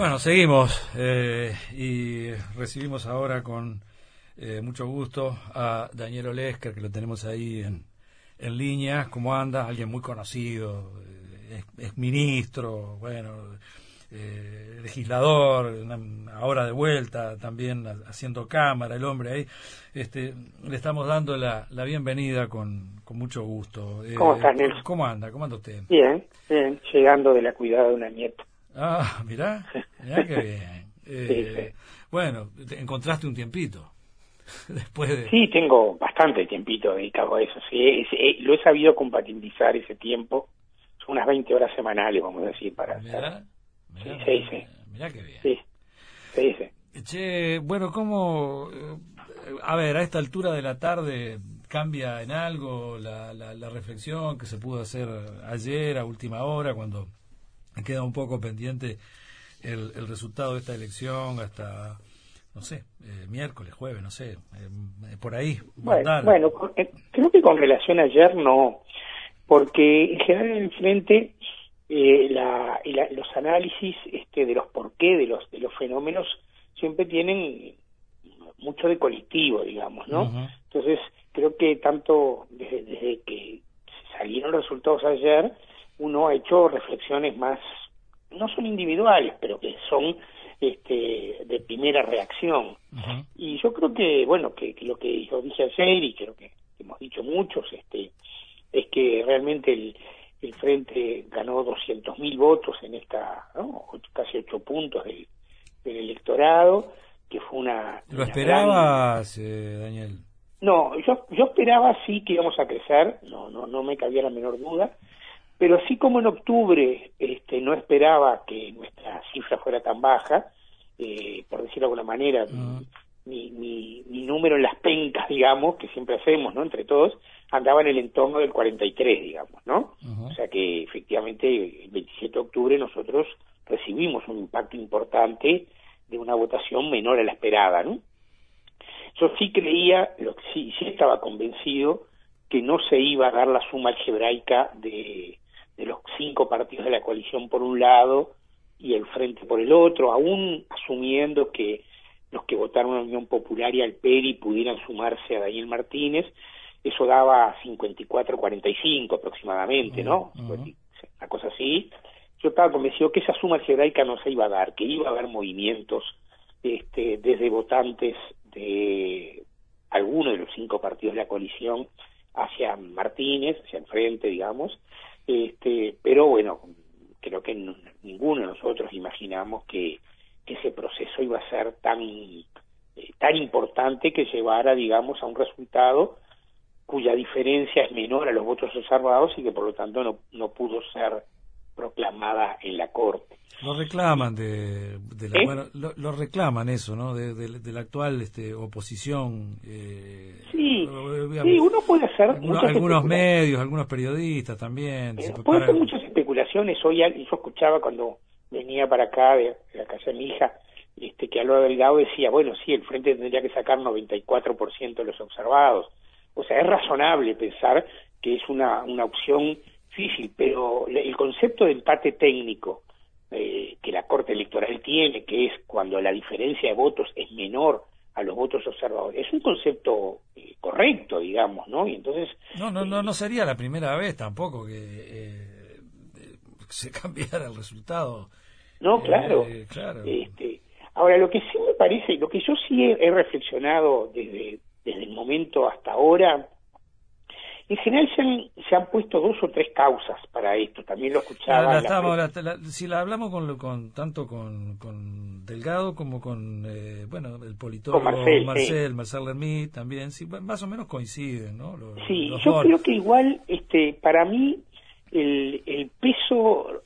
Bueno, seguimos eh, y recibimos ahora con eh, mucho gusto a Daniel Olesker, que lo tenemos ahí en, en línea. ¿Cómo anda? Alguien muy conocido, eh, es, ministro, bueno, eh, legislador, ahora de vuelta también haciendo cámara, el hombre ahí. Este, le estamos dando la, la bienvenida con, con mucho gusto. ¿Cómo está, Nelson? ¿Cómo anda? ¿Cómo anda usted? Bien, bien, llegando de la cuidada de una nieta. Ah, mirá, mirá qué bien. Eh, bueno, encontraste un tiempito. Después de... Sí, tengo bastante tiempito dedicado a eso. Sí, eh, lo he sabido compatibilizar ese tiempo. Son unas 20 horas semanales, vamos a decir, para mirá, Mirá, sí, sí, mirá qué bien. Sí, sí, sí. Che, bueno, ¿cómo...? A ver, a esta altura de la tarde cambia en algo la, la, la reflexión que se pudo hacer ayer a última hora cuando queda un poco pendiente el, el resultado de esta elección hasta, no sé, eh, miércoles, jueves, no sé, eh, por ahí. Bueno, bueno, eh, creo que con relación a ayer no, porque en general en el frente eh, la, la, los análisis este, de los por qué de los, de los fenómenos siempre tienen mucho de colectivo, digamos, ¿no? Entonces, creo que tanto desde, desde que salieron los resultados ayer, uno ha hecho reflexiones más, no son individuales, pero que son este, de primera reacción. Y yo creo que, bueno, que, lo que yo dije ayer y creo que hemos dicho muchos, este, es que realmente el, el Frente ganó 200.000 votos en esta, ¿no? casi ocho puntos del, del electorado, que fue una... ¿Lo esperabas, eh, Daniel? No, yo, yo esperaba sí que íbamos a crecer, no, no, no me cabía la menor duda, pero así como en octubre este, no esperaba que nuestra cifra fuera tan baja, eh, por decirlo de alguna manera, ah. mi, mi, mi, número en las pencas, digamos, que siempre hacemos, ¿no? Entre todos, andaba en el entorno del 43, digamos, ¿no? O sea que efectivamente el 27 de octubre nosotros recibimos un impacto importante de una votación menor a la esperada, ¿no? Yo sí creía, lo que sí, sí estaba convencido que no se iba a dar la suma algebraica de de los cinco partidos de la coalición por un lado y el Frente por el otro, aún asumiendo que los que votaron a la Unión Popular y al PERI pudieran sumarse a Daniel Martínez, eso daba 54-45 aproximadamente, ¿no? Una cosa así. Yo estaba convencido que esa suma algebraica no se iba a dar, que iba a haber movimientos este, desde votantes de alguno de los cinco partidos de la coalición hacia Martínez, hacia el frente, digamos, este, pero bueno, creo que ninguno de nosotros imaginamos que, ese proceso iba a ser tan, eh, tan importante que llevara, digamos, a un resultado cuya diferencia es menor a los votos observados y que por lo tanto no, no pudo ser proclamada en la Corte. Lo reclaman de, la, ¿Eh? bueno, lo, reclaman eso, ¿no? De, de, la actual este, oposición. Eh, sí, sí, uno puede hacer algunos, medios, algunos periodistas también. Eh, puede hacer muchas especulaciones. Hoy yo escuchaba cuando venía para acá de, la casa de mi hija, este, que Álvaro Delgado decía, bueno, sí, el frente tendría que sacar 94% de los observados. O sea, es razonable pensar que es una, una opción difícil, pero el concepto de empate técnico eh, que la Corte Electoral tiene, que es cuando la diferencia de votos es menor a los votos observadores, es un concepto eh, correcto, digamos, ¿no? Y entonces... No, no, no, no sería la primera vez tampoco que eh, se cambiara el resultado. No, claro. claro. Este, ahora, lo que sí me parece, lo que yo sí he, reflexionado desde, desde el momento hasta ahora, en general se han, se han puesto dos o tres causas para esto, también lo escuchaba. si la hablamos con, con tanto con, con, Delgado como con eh, bueno el politólogo Marcel, Marcel, Marcel también, sí, más o menos coinciden, ¿no? sí, yo creo que igual, este, para mí, el, el peso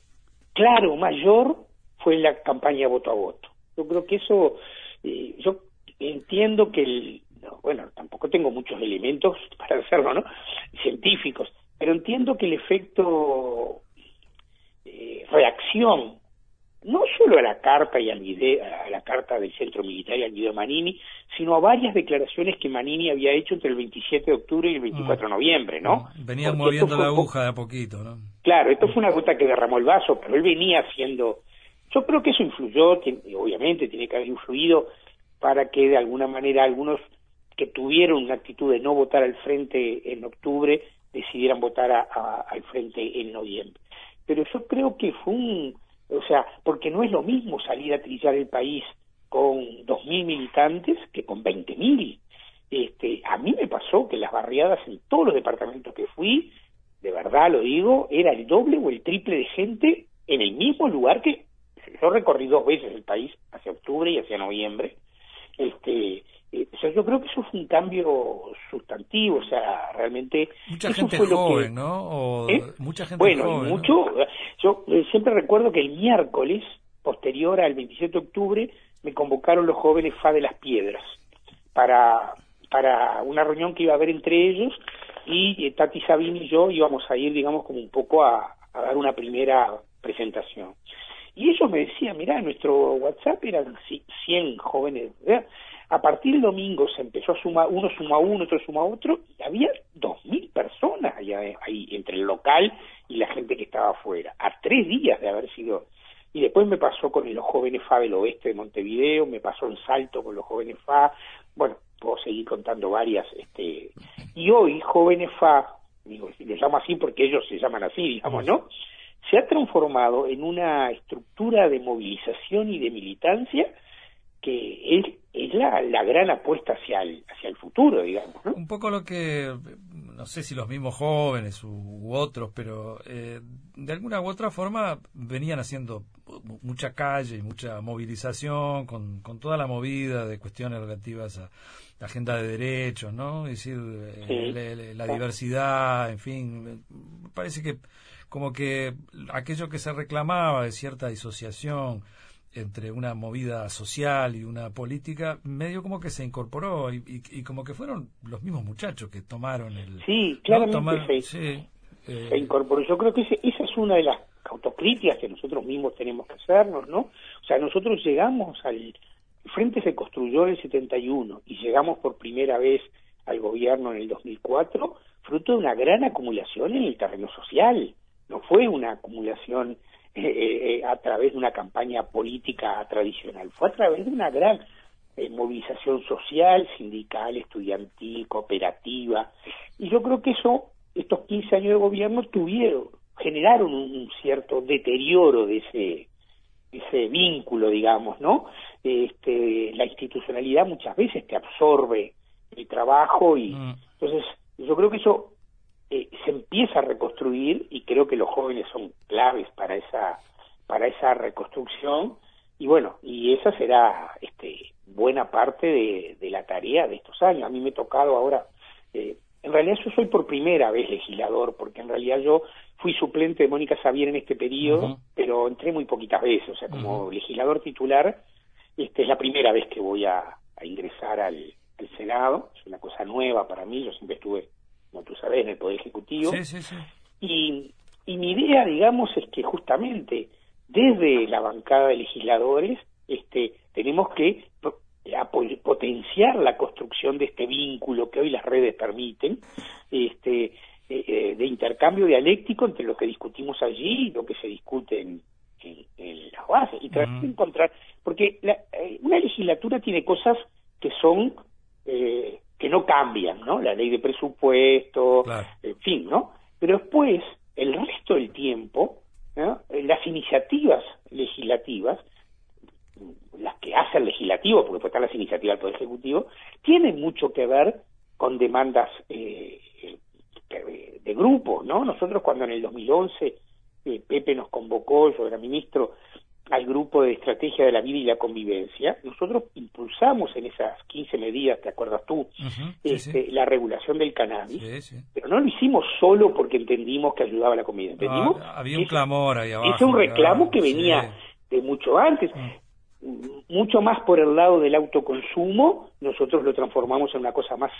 claro mayor fue la campaña voto a voto. Yo creo que eso, eh, yo entiendo que el, bueno, tampoco tengo muchos elementos para hacerlo, ¿no? Científicos, pero entiendo que el efecto eh, reacción, no solo a la carta y al video, a la carta del centro militar y al video de Manini, sino a varias declaraciones que Manini había hecho entre el 27 de octubre y el 24 de noviembre, ¿no? Venía moviendo la aguja de a poquito, ¿no? Claro, esto fue una gota que derramó el vaso, pero él venía haciendo yo creo que eso influyó, obviamente tiene que haber influido para que de alguna manera algunos que tuvieron una actitud de no votar al frente en octubre decidieran votar al frente en noviembre. Pero yo creo que fue un, o sea, porque no es lo mismo salir a trillar el país con 2.000 militantes que con 20.000. Este, a mí me pasó que las barriadas en todos los departamentos que fui, de verdad lo digo, era el doble o el triple de gente en el mismo lugar que yo recorrí dos veces el país, hacia octubre y hacia noviembre. Este, yo creo que eso fue un cambio sustantivo, o sea, realmente... Mucha gente joven, ¿no? ¿Eh? Mucha gente bueno, joven. mucho... Yo eh, siempre recuerdo que el miércoles, posterior al 27 de octubre, me convocaron los jóvenes FA de las Piedras para, para una reunión que iba a haber entre ellos y Tati Sabine y yo íbamos a ir, digamos, como un poco a, a dar una primera presentación. Y ellos me decían, mira, nuestro WhatsApp eran 100 jóvenes. A partir del domingo se empezó a sumar, uno suma uno, otro suma otro, y había 2.000 personas ahí, entre el local y la gente que estaba afuera, a tres días de haber sido. Y después me pasó con los jóvenes FA del oeste de Montevideo, me pasó en Salto con los jóvenes FA, bueno, puedo seguir contando varias. este Y hoy, jóvenes FA, digo, llamo así porque ellos se llaman así, digamos, ¿no? se ha transformado en una estructura de movilización y de militancia que es, es la, la gran apuesta hacia el, hacia el futuro, digamos. Un poco lo que, no sé si los mismos jóvenes u, otros, pero eh, de alguna u otra forma venían haciendo mucha calle y mucha movilización con, con toda la movida de cuestiones relativas a la agenda de derechos, ¿no? Es decir, eh, la, diversidad, en fin, parece que como que aquello que se reclamaba de cierta disociación entre una movida social y una política, medio como que se incorporó y, como que fueron los mismos muchachos que tomaron el... Sí, claramente se, eh, se, incorporó. Yo creo que esa es una de las autocríticas que nosotros mismos tenemos que hacernos, ¿no? O sea, nosotros llegamos al... El Frente se construyó en el 71 y llegamos por primera vez al gobierno en el 2004, fruto de una gran acumulación en el terreno social no fue una acumulación eh, eh, eh, a través de una campaña política tradicional, fue a través de una gran movilización social, sindical, estudiantil, cooperativa, y yo creo que eso, estos 15 años de gobierno tuvieron, generaron un, cierto deterioro de ese, ese vínculo, digamos, ¿no? Este, la institucionalidad muchas veces te absorbe el trabajo y mm. entonces yo creo que eso eh, se empieza a reconstruir y creo que los jóvenes son claves para esa para esa reconstrucción. Y bueno y esa será este buena parte de, la tarea de estos años. A mí me ha tocado ahora eh, en realidad yo soy por primera vez legislador porque en realidad yo fui suplente de Mónica Xavier en este periodo pero entré muy poquitas veces. O sea como legislador titular este es la primera vez que voy a, a ingresar al, al Senado. Es una cosa nueva para mí. Yo siempre estuve como tú sabes, en el Poder Ejecutivo. Y, y mi idea, digamos, es que justamente desde la bancada de legisladores este, tenemos que potenciar la construcción de este vínculo que hoy las redes permiten, este, eh, eh, de intercambio dialéctico entre lo que discutimos allí y lo que se discute en, en, las bases, y tratar de encontrar, porque eh, una legislatura tiene cosas que son eh, que no cambian, ¿no? La ley de presupuesto, en fin, ¿no? Pero después, el resto del tiempo, las iniciativas legislativas, las que hace el legislativo, porque después están las iniciativas del Poder Ejecutivo, tienen mucho que ver con demandas eh, de grupo, ¿no? Nosotros cuando en el 2011 eh, Pepe nos convocó, yo era ministro, al grupo de estrategia de la vida y la convivencia, nosotros impulsamos en esas 15 medidas, ¿te acuerdas tú? este, La regulación del cannabis, pero no lo hicimos solo porque entendimos que ayudaba a la convivencia. había un clamor ahí abajo. Es un reclamo que venía de mucho antes. Mm. Mucho más por el lado del autoconsumo, nosotros lo transformamos en una cosa más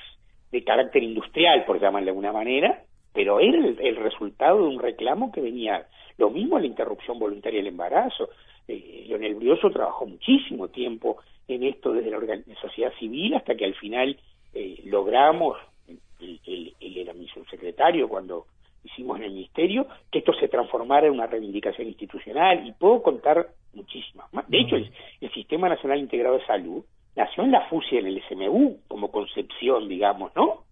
de carácter industrial, por llamarle de alguna manera, pero era el resultado de un reclamo que venía lo mismo la interrupción voluntaria del embarazo. Eh, Leonel Brioso trabajó muchísimo tiempo en esto desde la, sociedad civil hasta que al final eh, logramos, él, era mi subsecretario cuando hicimos en el ministerio, que esto se transformara en una reivindicación institucional y puedo contar muchísimas más. De hecho, el, Sistema Nacional Integrado de Salud nació en la FUSI, en el SMU, como concepción, digamos, ¿no?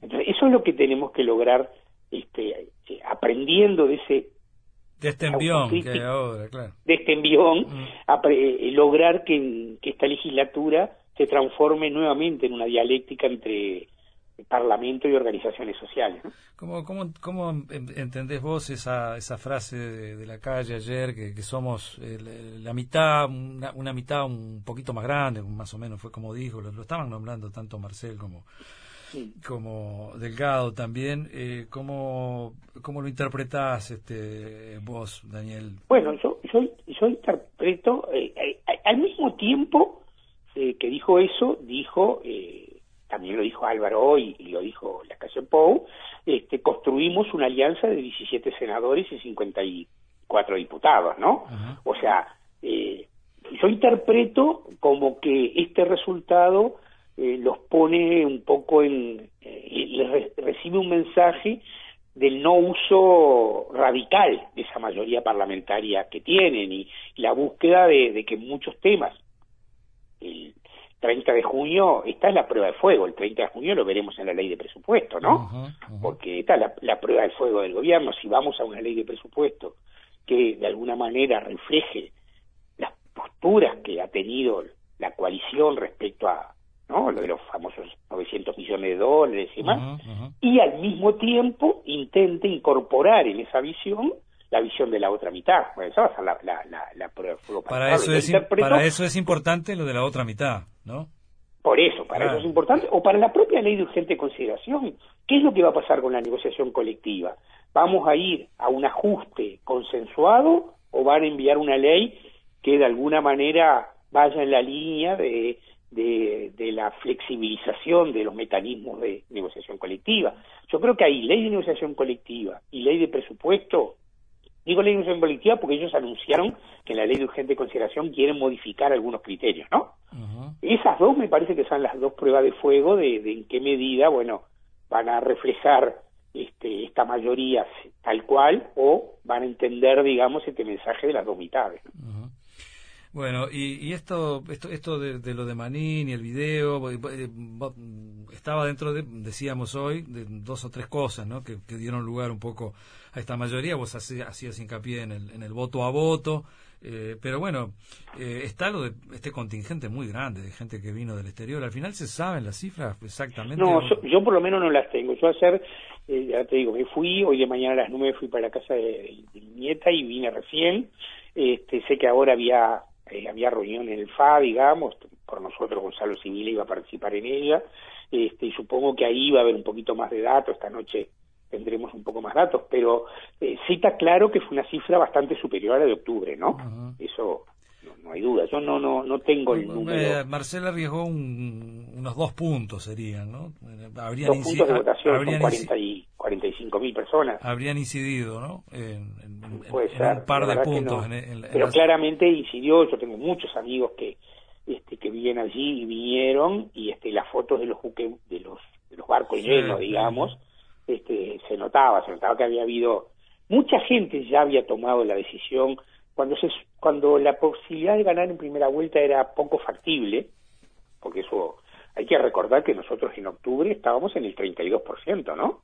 Entonces, eso es lo que tenemos que lograr este, eh, aprendiendo de ese de este envión que ahora, claro. De este envión, eh, lograr que, que, esta legislatura se transforme nuevamente en una dialéctica entre Parlamento y organizaciones sociales. ¿Cómo, cómo, cómo entendés vos esa, esa frase de, la calle ayer, que, que somos eh, la mitad, una, mitad un poquito más grande, más o menos fue como dijo, lo, estaban nombrando tanto Marcel como, como Delgado también. Eh, ¿cómo, ¿Cómo lo interpretás este, vos, Daniel? Bueno, yo, yo, yo interpreto, eh, eh, al mismo tiempo que dijo eso, dijo... Eh, también lo dijo Álvaro hoy y lo dijo la Casa Pou, este, construimos una alianza de 17 senadores y 54 diputados, ¿no? O sea, eh, yo interpreto como que este resultado eh, los pone un poco en, eh, recibe un mensaje del no uso radical de esa mayoría parlamentaria que tienen y, la búsqueda de, de que muchos temas, el, 30 de junio, esta es la prueba de fuego, el 30 de junio lo veremos en la ley de presupuesto, ¿no? Porque esta es la, prueba de fuego del gobierno, si vamos a una ley de presupuesto que de alguna manera refleje las posturas que ha tenido la coalición respecto a ¿no? lo de los famosos 900 millones de dólares y demás, y al mismo tiempo intente incorporar en esa visión la visión de la otra mitad. Bueno, esa va a ser la, la, la, prueba de fuego. Para, eso es, para eso es importante lo de la otra mitad, ¿no? Por eso, para eso es importante, o para la propia ley de urgente consideración. ¿Qué es lo que va a pasar con la negociación colectiva? ¿Vamos a ir a un ajuste consensuado o van a enviar una ley que de alguna manera vaya en la línea de, de, de, la flexibilización de los mecanismos de negociación colectiva. Yo creo que hay ley de negociación colectiva y ley de presupuesto Digo ley de negociación colectiva porque ellos anunciaron que en la ley de urgente consideración quieren modificar algunos criterios, ¿no? Esas dos me parece que son las dos pruebas de fuego de, en qué medida, bueno, van a reflejar este, esta mayoría tal cual o van a entender, digamos, este mensaje de las dos mitades. Bueno, y, esto, esto, esto de, lo de Manín y el video, eh, estaba dentro de, decíamos hoy, de dos o tres cosas, ¿no? Que, dieron lugar un poco a esta mayoría. Vos hacías hincapié en el, en el voto a voto, eh, pero bueno, eh, está lo de este contingente muy grande de gente que vino del exterior. Al final se saben las cifras exactamente. No, yo, por lo menos no las tengo. Yo ayer, eh, ya te digo, me fui, hoy de mañana a las nueve fui para la casa de, mi nieta y vine recién. Este, sé que ahora había había reunión en el FA, digamos, por nosotros Gonzalo Civil iba a participar en ella, este, y supongo que ahí va a haber un poquito más de datos, esta noche tendremos un poco más datos, pero eh, sí está claro que fue una cifra bastante superior a la de octubre, ¿no? Eso no, hay duda. Yo no no no tengo el número. Eh, Marcela arriesgó unos dos puntos, serían, ¿no? Habrían dos puntos de votación, son 40 y 45 mil personas. Habrían incidido, ¿no? En, un par de puntos. pero claramente incidió. Yo tengo muchos amigos que este que viven allí y vinieron y este las fotos de los buques de los de los barcos llenos, digamos este, se notaba, se notaba que había habido mucha gente ya había tomado la decisión cuando se cuando la posibilidad de ganar en primera vuelta era poco factible, porque eso hay que recordar que nosotros en octubre estábamos en el 32%, ¿no?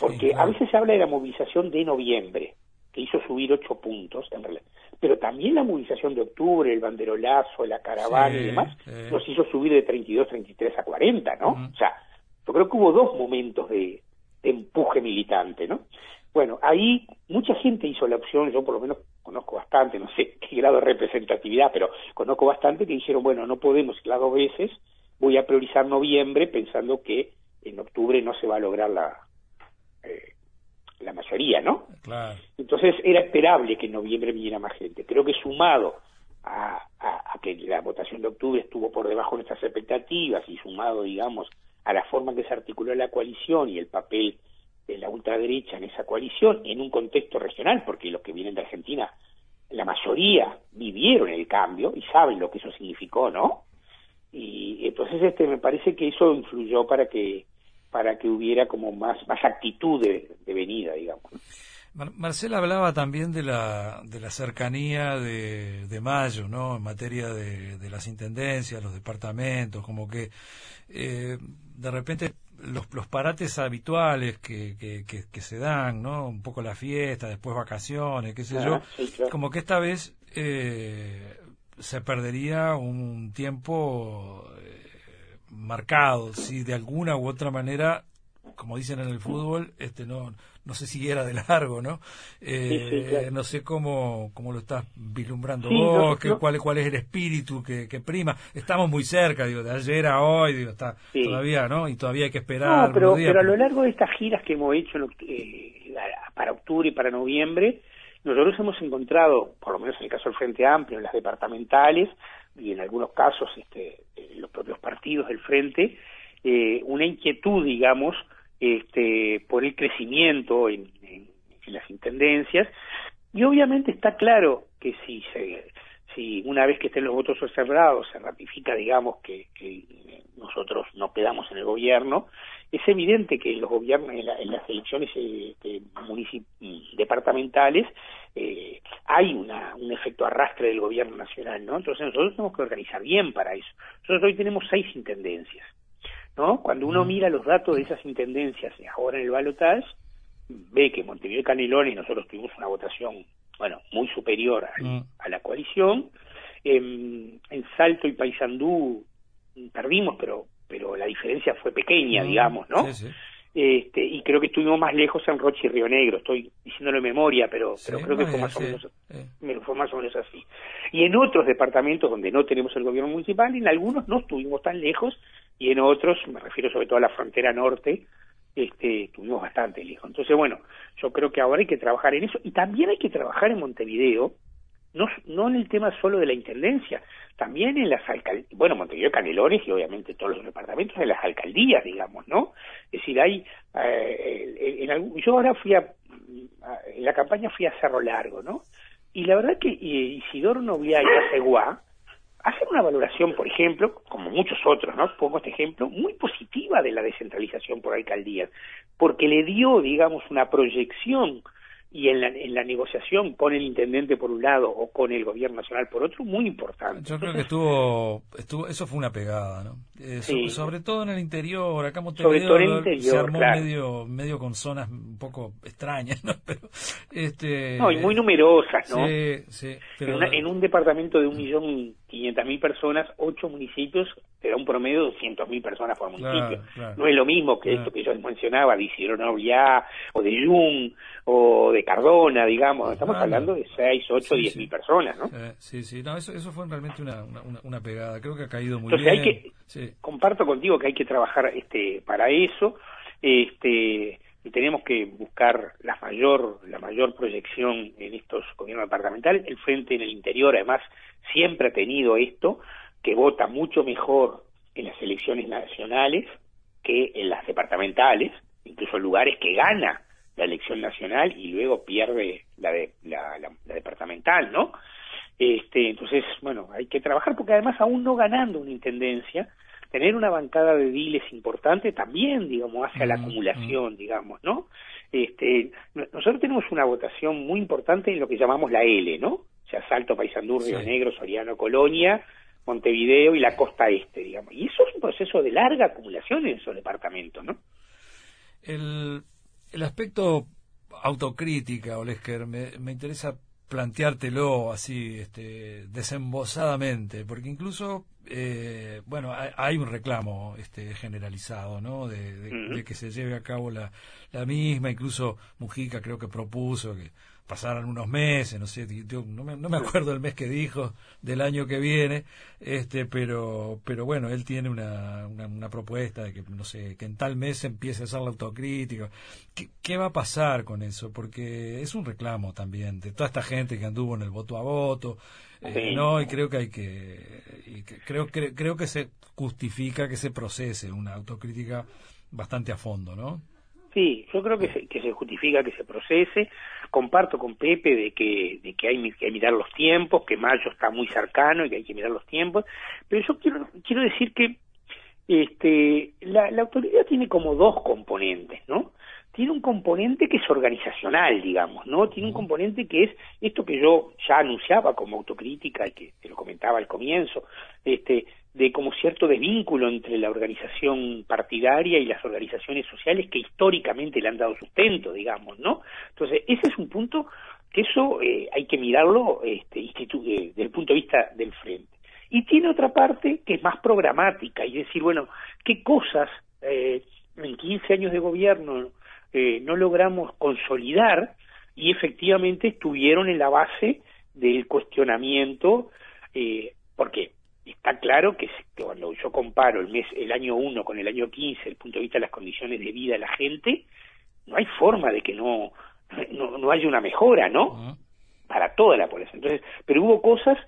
Porque a veces se habla de la movilización de noviembre, que hizo subir ocho puntos en realidad. Pero también la movilización de octubre, el banderolazo, la caravana y demás, nos hizo subir de 32, 33 a 40, ¿no? O sea, yo creo que hubo dos momentos de, empuje militante, ¿no? Bueno, ahí mucha gente hizo la opción, yo por lo menos conozco bastante, no sé qué grado de representatividad, pero conozco bastante que dijeron, bueno, no podemos ir las dos veces, voy a priorizar noviembre pensando que en octubre no se va a lograr la, eh, la mayoría, ¿no? Claro. Entonces era esperable que en noviembre viniera más gente. Creo que sumado a, a, que la votación de octubre estuvo por debajo de nuestras expectativas y sumado, digamos, a la forma que se articuló la coalición y el papel la ultraderecha en esa coalición en un contexto regional, porque los que vienen de Argentina, la mayoría vivieron el cambio y saben lo que eso significó, ¿no? Y entonces este me parece que eso influyó para que para que hubiera como más más actitud de, venida, digamos. Marcela hablaba también de la, de la cercanía de, de mayo, ¿no? En materia de, de, las intendencias, los departamentos, como que eh, de repente los, los parates habituales que, que, que, se dan, ¿no? Un poco la fiesta, después vacaciones, qué sé yo, ah, como que esta vez eh, se perdería un tiempo eh, marcado, si de alguna u otra manera como dicen en el fútbol, este no no sé si era de largo, ¿no? Eh, no sé cómo, cómo lo estás vislumbrando vos, cuál, cuál es el espíritu que, que, prima. Estamos muy cerca, digo, de ayer a hoy, digo, está todavía, ¿no? Y todavía hay que esperar. No, pero, pero a lo largo de estas giras que hemos hecho eh, para octubre y para noviembre, nosotros hemos encontrado, por lo menos en el caso del Frente Amplio, en las departamentales y en algunos casos este, en los propios partidos del Frente, eh, una inquietud, digamos, este, por el crecimiento en, las intendencias. Y obviamente está claro que si si una vez que estén los votos observados se ratifica digamos que, nosotros no quedamos en el gobierno es evidente que los gobiernos en, las elecciones este, departamentales eh, hay una, un efecto arrastre del gobierno nacional no entonces nosotros tenemos que organizar bien para eso. Nosotros hoy tenemos seis intendencias ¿no? Cuando uno mira los datos de esas intendencias ahora en el balotaje, ve que Montevideo y Canelones nosotros tuvimos una votación, bueno, muy superior a, mm. la coalición. En, Salto y Paysandú perdimos, pero pero la diferencia fue pequeña, mm. digamos, ¿no? Este, y creo que estuvimos más lejos en Roche y Río Negro, estoy diciéndolo de memoria, pero, pero creo que fue más, o menos, fue más o menos así. Y en otros departamentos donde no tenemos el gobierno municipal, en algunos no estuvimos tan lejos, y en otros, me refiero sobre todo a la frontera norte, este, tuvimos bastante lejos. Entonces, bueno, yo creo que ahora hay que trabajar en eso y también hay que trabajar en Montevideo, no, no en el tema solo de la intendencia, también en las alcaldías, bueno, Montevideo, Canelones y obviamente todos los departamentos de las alcaldías, digamos, ¿no? Es decir, hay, eh, en, yo ahora fui a, en la campaña fui a Cerro Largo, ¿no? Y la verdad que Isidoro Novia y Caceguá hacer una valoración, por ejemplo, como muchos otros, ¿no? Pongo este ejemplo, muy positiva de la descentralización por alcaldías, porque le dio, digamos, una proyección y en la, en la negociación con el intendente por un lado o con el gobierno nacional por otro, muy importante. Yo creo que estuvo, estuvo, eso fue una pegada, ¿no? Eh, sobre todo en el interior, acá sobre todo en el interior, se armó medio, medio con zonas un poco extrañas, ¿no? Pero, este, no, y muy numerosas, ¿no? Sí, sí. Pero, en, un departamento de un millón quinientas mil personas, ocho municipios, te da un promedio de doscientos mil personas por municipio. No es lo mismo que esto que yo mencionaba, de Isidro Novia, o de Jung, o de Cardona, digamos. Estamos hablando de seis, ocho, diez mil personas, ¿no? sí, sí. No, eso, eso fue realmente una, una, una pegada. Creo que ha caído muy Entonces bien. Hay que, Comparto contigo que hay que trabajar este para eso. Este tenemos que buscar la mayor la mayor proyección en estos gobiernos departamentales. El frente en el interior además siempre ha tenido esto que vota mucho mejor en las elecciones nacionales que en las departamentales incluso lugares que gana la elección nacional y luego pierde la de la, la departamental no este entonces bueno hay que trabajar porque además aún no ganando una intendencia tener una bancada de diles importante también, digamos, hacia la mm, acumulación, mm. digamos, ¿no? Este, nosotros tenemos una votación muy importante en lo que llamamos la L, ¿no? O sea, Salto, Paysandú, Río Negro, Soriano, Colonia, Montevideo y la costa este, digamos. Y eso es un proceso de larga acumulación en esos departamentos, ¿no? El, el aspecto autocrítica, Olesker, me, me interesa planteártelo así este, desembosadamente, porque incluso, eh, bueno, hay, un reclamo este, generalizado, ¿no? De, que se lleve a cabo la, la misma, incluso Mujica creo que propuso que pasaran unos meses, no sé, no, me, no me acuerdo el mes que dijo del año que viene, este, pero, pero bueno, él tiene una, una, propuesta de que, no sé, que en tal mes empiece a hacer la autocrítica. ¿Qué, ¿Qué, va a pasar con eso? Porque es un reclamo también de toda esta gente que anduvo en el voto a voto, eh, no, y creo que hay que, y creo, creo, creo que se justifica que se procese una autocrítica bastante a fondo, ¿no? Sí, yo creo que se, que se justifica que se procese. Comparto con Pepe de que, de que hay que mirar los tiempos, que mayo está muy cercano y que hay que mirar los tiempos. Pero yo quiero, quiero decir que este, la, la autoridad tiene como dos componentes, ¿no? tiene un componente que es organizacional, digamos, ¿no? Tiene un componente que es esto que yo ya anunciaba como autocrítica y que te lo comentaba al comienzo, este, de como cierto desvínculo entre la organización partidaria y las organizaciones sociales que históricamente le han dado sustento, digamos, ¿no? Entonces, ese es un punto que eso eh, hay que mirarlo este, eh, desde el punto de vista del frente. Y tiene otra parte que es más programática, y decir, bueno, ¿qué cosas eh, en 15 años de gobierno no logramos consolidar y efectivamente estuvieron en la base del cuestionamiento, porque está claro que, cuando yo comparo el mes, el año 1 con el año 15, desde el punto de vista de las condiciones de vida de la gente, no hay forma de que no, no, no haya una mejora, ¿no? Para toda la población. Entonces, pero hubo cosas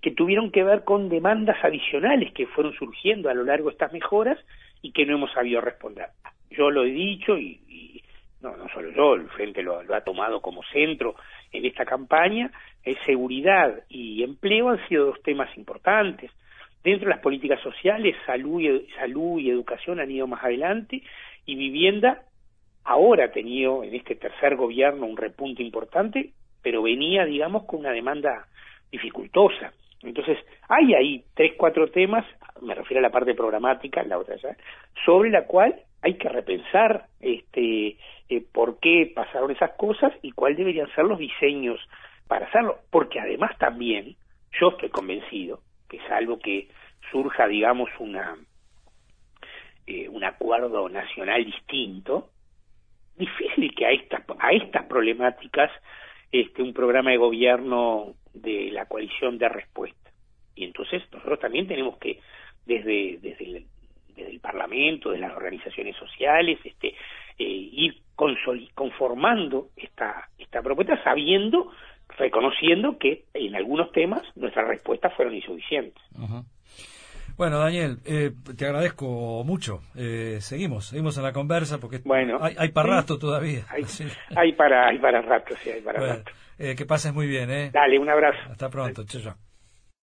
que tuvieron que ver con demandas adicionales que fueron surgiendo a lo largo de estas mejoras y que no hemos sabido responder yo lo he dicho y, no, no solo yo, el Frente lo, ha tomado como centro en esta campaña, es seguridad y empleo han sido dos temas importantes. Dentro de las políticas sociales, salud y, salud y educación han ido más adelante y vivienda ahora ha tenido en este tercer gobierno un repunte importante, pero venía, digamos, con una demanda dificultosa. Entonces, hay ahí tres, cuatro temas, me refiero a la parte programática, la otra ya, sobre la cual hay que repensar este eh, por qué pasaron esas cosas y cuáles deberían ser los diseños para hacerlo, porque además también yo estoy convencido que es algo que surja, digamos, una eh, un acuerdo nacional distinto, difícil que a estas a estas problemáticas este un programa de gobierno de la coalición de respuesta. Y entonces nosotros también tenemos que desde desde el, desde el Parlamento, de las organizaciones sociales, este, eh, ir conformando esta, esta propuesta sabiendo, reconociendo que en algunos temas nuestras respuestas fueron insuficientes. Bueno, Daniel, eh, te agradezco mucho. Eh, seguimos, seguimos en la conversa porque bueno, hay, para rato todavía. Hay, para, hay para rato, sí, hay para rato. que pases muy bien, ¿eh? Dale, un abrazo. Hasta pronto, chao.